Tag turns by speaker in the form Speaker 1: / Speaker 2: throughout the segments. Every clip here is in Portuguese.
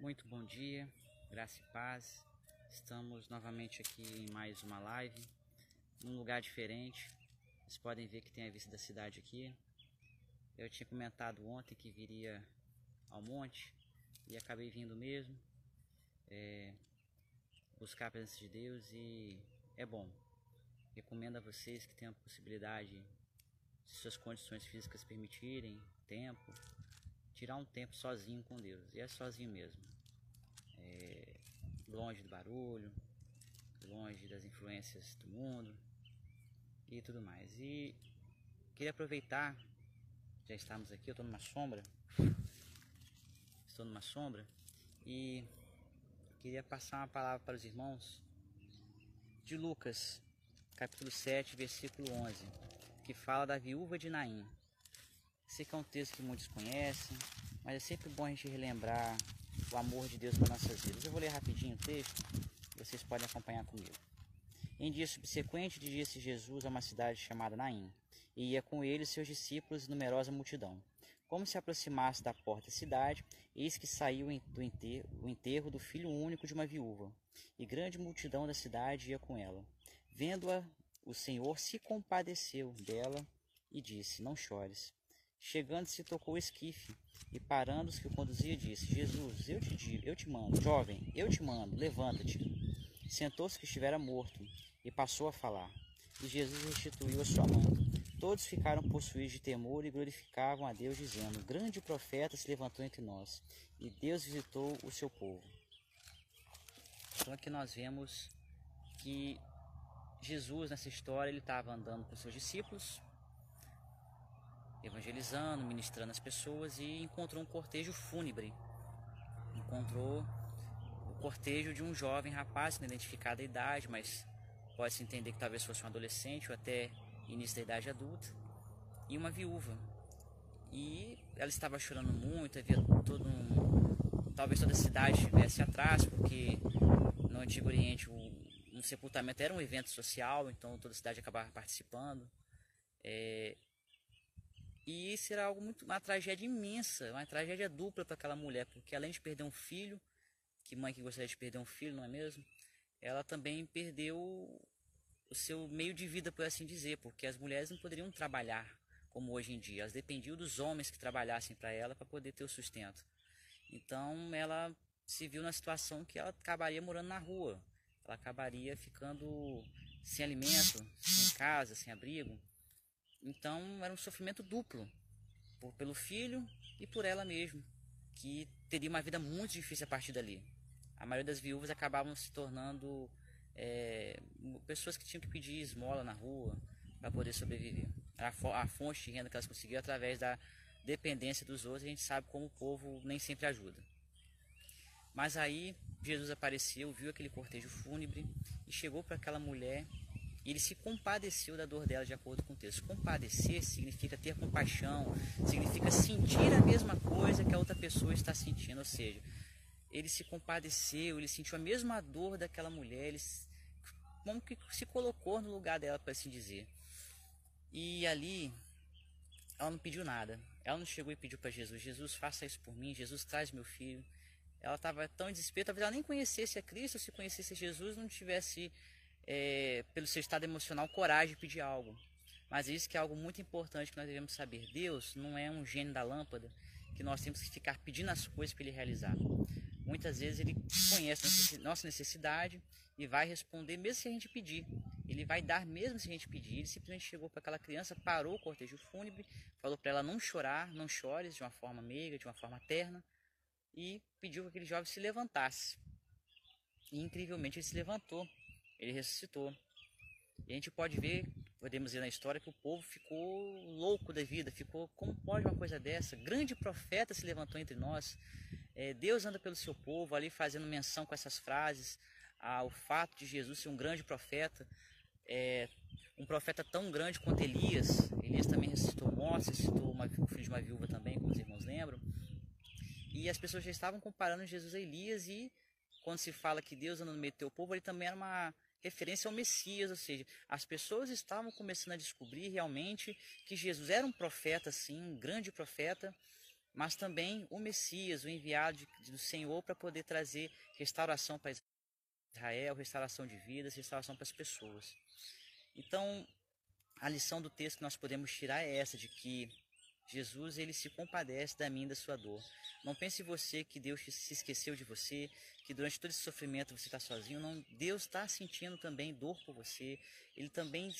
Speaker 1: Muito bom dia, graça e paz. Estamos novamente aqui em mais uma live, num lugar diferente. Vocês podem ver que tem a vista da cidade aqui. Eu tinha comentado ontem que viria ao monte e acabei vindo mesmo. É, buscar a presença de Deus e é bom. Recomendo a vocês que tenham a possibilidade, se suas condições físicas permitirem, tempo, tirar um tempo sozinho com Deus. E é sozinho mesmo. É, longe do barulho, longe das influências do mundo e tudo mais. E queria aproveitar, já estamos aqui, eu estou numa sombra. Estou numa sombra e queria passar uma palavra para os irmãos de Lucas, capítulo 7, versículo 11, que fala da viúva de Naim. Sei que é um texto que muitos conhecem, mas é sempre bom a gente relembrar o amor de Deus para nossas vidas. Eu vou ler rapidinho o texto, vocês podem acompanhar comigo. Em dia subsequente, dirigisse Jesus a uma cidade chamada Naim, e ia com ele seus discípulos e numerosa multidão. Como se aproximasse da porta da cidade, eis que saiu do enterro, o enterro do filho único de uma viúva, e grande multidão da cidade ia com ela. Vendo-a, o Senhor se compadeceu dela e disse: Não chores. Chegando-se, tocou o esquife, e parando os que o conduzia, disse: Jesus, eu te digo, eu te mando, jovem, eu te mando, levanta-te. Sentou-se que estivera morto, e passou a falar. E Jesus restituiu a sua mão. Todos ficaram possuídos de temor e glorificavam a Deus, dizendo: Grande profeta se levantou entre nós, e Deus visitou o seu povo. Então aqui nós vemos que Jesus, nessa história, ele estava andando com seus discípulos, evangelizando, ministrando as pessoas e encontrou um cortejo fúnebre. Encontrou o cortejo de um jovem rapaz, não identificado a idade, mas pode-se entender que talvez fosse um adolescente ou até início da idade adulta, e uma viúva. E ela estava chorando muito, havia todo um. Talvez toda a cidade estivesse atrás, porque no Antigo Oriente o, um sepultamento era um evento social, então toda a cidade acabava participando. É, e isso era algo muito, uma tragédia imensa, uma tragédia dupla para aquela mulher, porque além de perder um filho, que mãe que gostaria de perder um filho, não é mesmo? Ela também perdeu o seu meio de vida, por assim dizer, porque as mulheres não poderiam trabalhar como hoje em dia, elas dependiam dos homens que trabalhassem para ela para poder ter o sustento. Então ela se viu na situação que ela acabaria morando na rua, ela acabaria ficando sem alimento, sem casa, sem abrigo. Então era um sofrimento duplo, por, pelo filho e por ela mesma, que teria uma vida muito difícil a partir dali. A maioria das viúvas acabavam se tornando é, pessoas que tinham que pedir esmola na rua para poder sobreviver. A, fonte de renda que elas conseguiam através da dependência dos outros, a gente sabe como o povo nem sempre ajuda. Mas aí Jesus apareceu, viu aquele cortejo fúnebre e chegou para aquela mulher ele se compadeceu da dor dela de acordo com o texto. Compadecer significa ter compaixão, significa sentir a mesma coisa que a outra pessoa está sentindo, ou seja, ele se compadeceu, ele sentiu a mesma dor daquela mulher, ele como que se colocou no lugar dela, para assim dizer. E ali, ela não pediu nada. Ela não chegou e pediu para Jesus: Jesus, faça isso por mim. Jesus, traz meu filho. Ela estava tão em desespero, talvez ela nem conhecesse a Cristo, se conhecesse Jesus, não tivesse, é, pelo seu estado emocional, coragem de pedir algo. Mas isso que é algo muito importante que nós devemos saber. Deus não é um gênio da lâmpada que nós temos que ficar pedindo as coisas para Ele realizar. Muitas vezes Ele conhece nossa necessidade e vai responder mesmo se a gente pedir. Ele vai dar mesmo se a gente pedir. Ele simplesmente chegou para aquela criança, parou o cortejo fúnebre, falou para ela não chorar, não chores de uma forma meiga, de uma forma terna, e pediu que aquele jovem se levantasse. E incrivelmente ele se levantou, ele ressuscitou. E a gente pode ver, podemos ver na história, que o povo ficou louco da vida, ficou, como pode uma coisa dessa? Grande profeta se levantou entre nós. É, Deus anda pelo seu povo, ali fazendo menção com essas frases ao fato de Jesus ser um grande profeta, é, um profeta tão grande quanto Elias. Elias também ressuscitou mortos, ressuscitou uma, o filho de uma viúva também, como os irmãos lembram. E as pessoas já estavam comparando Jesus a Elias e quando se fala que Deus anda no meio do teu povo, ele também era uma referência ao Messias, ou seja, as pessoas estavam começando a descobrir realmente que Jesus era um profeta, sim, um grande profeta, mas também o Messias, o enviado do Senhor para poder trazer restauração para Israel, restauração de vidas, restauração para as pessoas. Então, a lição do texto que nós podemos tirar é essa, de que Jesus ele se compadece da minha da sua dor. Não pense você que Deus se esqueceu de você, que durante todo esse sofrimento você está sozinho. Não, Deus está sentindo também dor por você. Ele também,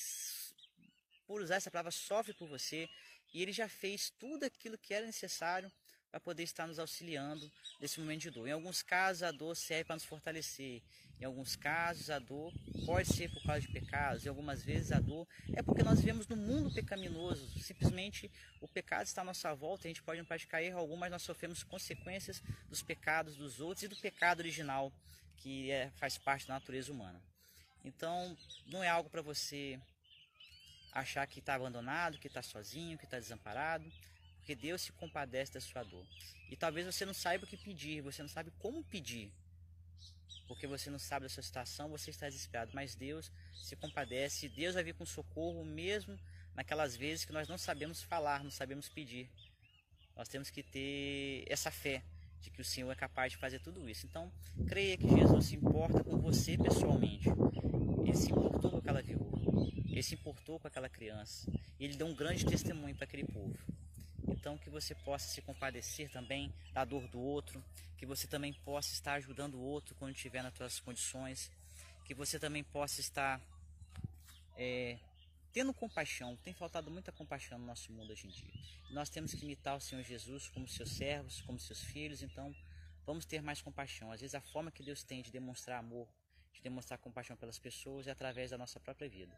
Speaker 1: por usar essa palavra, sofre por você. E ele já fez tudo aquilo que era necessário para poder estar nos auxiliando nesse momento de dor. Em alguns casos, a dor serve para nos fortalecer. Em alguns casos, a dor pode ser por causa de pecados. E algumas vezes, a dor é porque nós vivemos no mundo pecaminoso. Simplesmente o pecado está à nossa volta. A gente pode não praticar erro algum, mas nós sofremos consequências dos pecados dos outros e do pecado original, que é, faz parte da natureza humana. Então, não é algo para você achar que está abandonado, que está sozinho, que está desamparado porque Deus se compadece da sua dor. E talvez você não saiba o que pedir, você não sabe como pedir, porque você não sabe da sua situação, você está desesperado, mas Deus se compadece, Deus vai vir com socorro mesmo naquelas vezes que nós não sabemos falar, não sabemos pedir. Nós temos que ter essa fé de que o Senhor é capaz de fazer tudo isso. Então, creia que Jesus se importa com você pessoalmente. Ele se importou com aquela viúva, ele se importou com aquela criança, ele deu um grande testemunho para aquele povo. Então que você possa se compadecer também da dor do outro, que você também possa estar ajudando o outro quando estiver nas suas condições, que você também possa estar é, tendo compaixão. Tem faltado muita compaixão no nosso mundo hoje em dia. Nós temos que imitar o Senhor Jesus como seus servos, como seus filhos, então vamos ter mais compaixão. Às vezes a forma que Deus tem de demonstrar amor, de demonstrar compaixão pelas pessoas é através da nossa própria vida.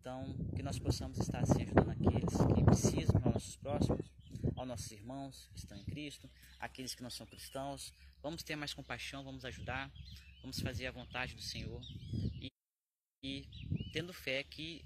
Speaker 1: Então, que nós possamos estar assim ajudando aqueles que precisam, aos nossos próximos, aos nossos irmãos que estão em Cristo, aqueles que não são cristãos. Vamos ter mais compaixão, vamos ajudar, vamos fazer a vontade do Senhor. E, e tendo fé que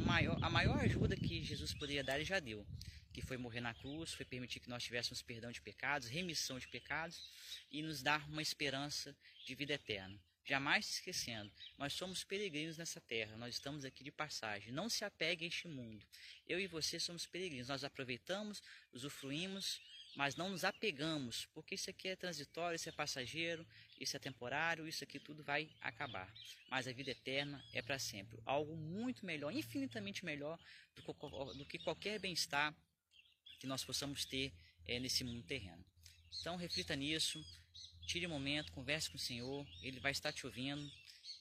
Speaker 1: maior, a maior ajuda que Jesus poderia dar, ele já deu, que foi morrer na cruz, foi permitir que nós tivéssemos perdão de pecados, remissão de pecados e nos dar uma esperança de vida eterna jamais se esquecendo, nós somos peregrinos nessa terra, nós estamos aqui de passagem. Não se apegue a este mundo. Eu e você somos peregrinos, nós aproveitamos, usufruímos, mas não nos apegamos, porque isso aqui é transitório, isso é passageiro, isso é temporário, isso aqui tudo vai acabar. Mas a vida eterna é para sempre. Algo muito melhor, infinitamente melhor do que qualquer bem-estar que nós possamos ter é, nesse mundo terreno. Então reflita nisso, tire um momento, converse com o Senhor, Ele vai estar te ouvindo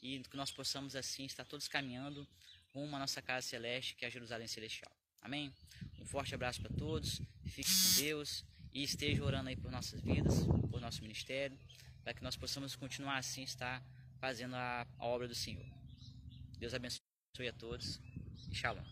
Speaker 1: e que nós possamos assim estar todos caminhando rumo à nossa casa celeste, que é a Jerusalém Celestial. Amém? Um forte abraço para todos, fique com Deus e esteja orando aí por nossas vidas, por nosso ministério, para que nós possamos continuar assim estar fazendo a, a obra do Senhor. Deus abençoe a todos e shalom.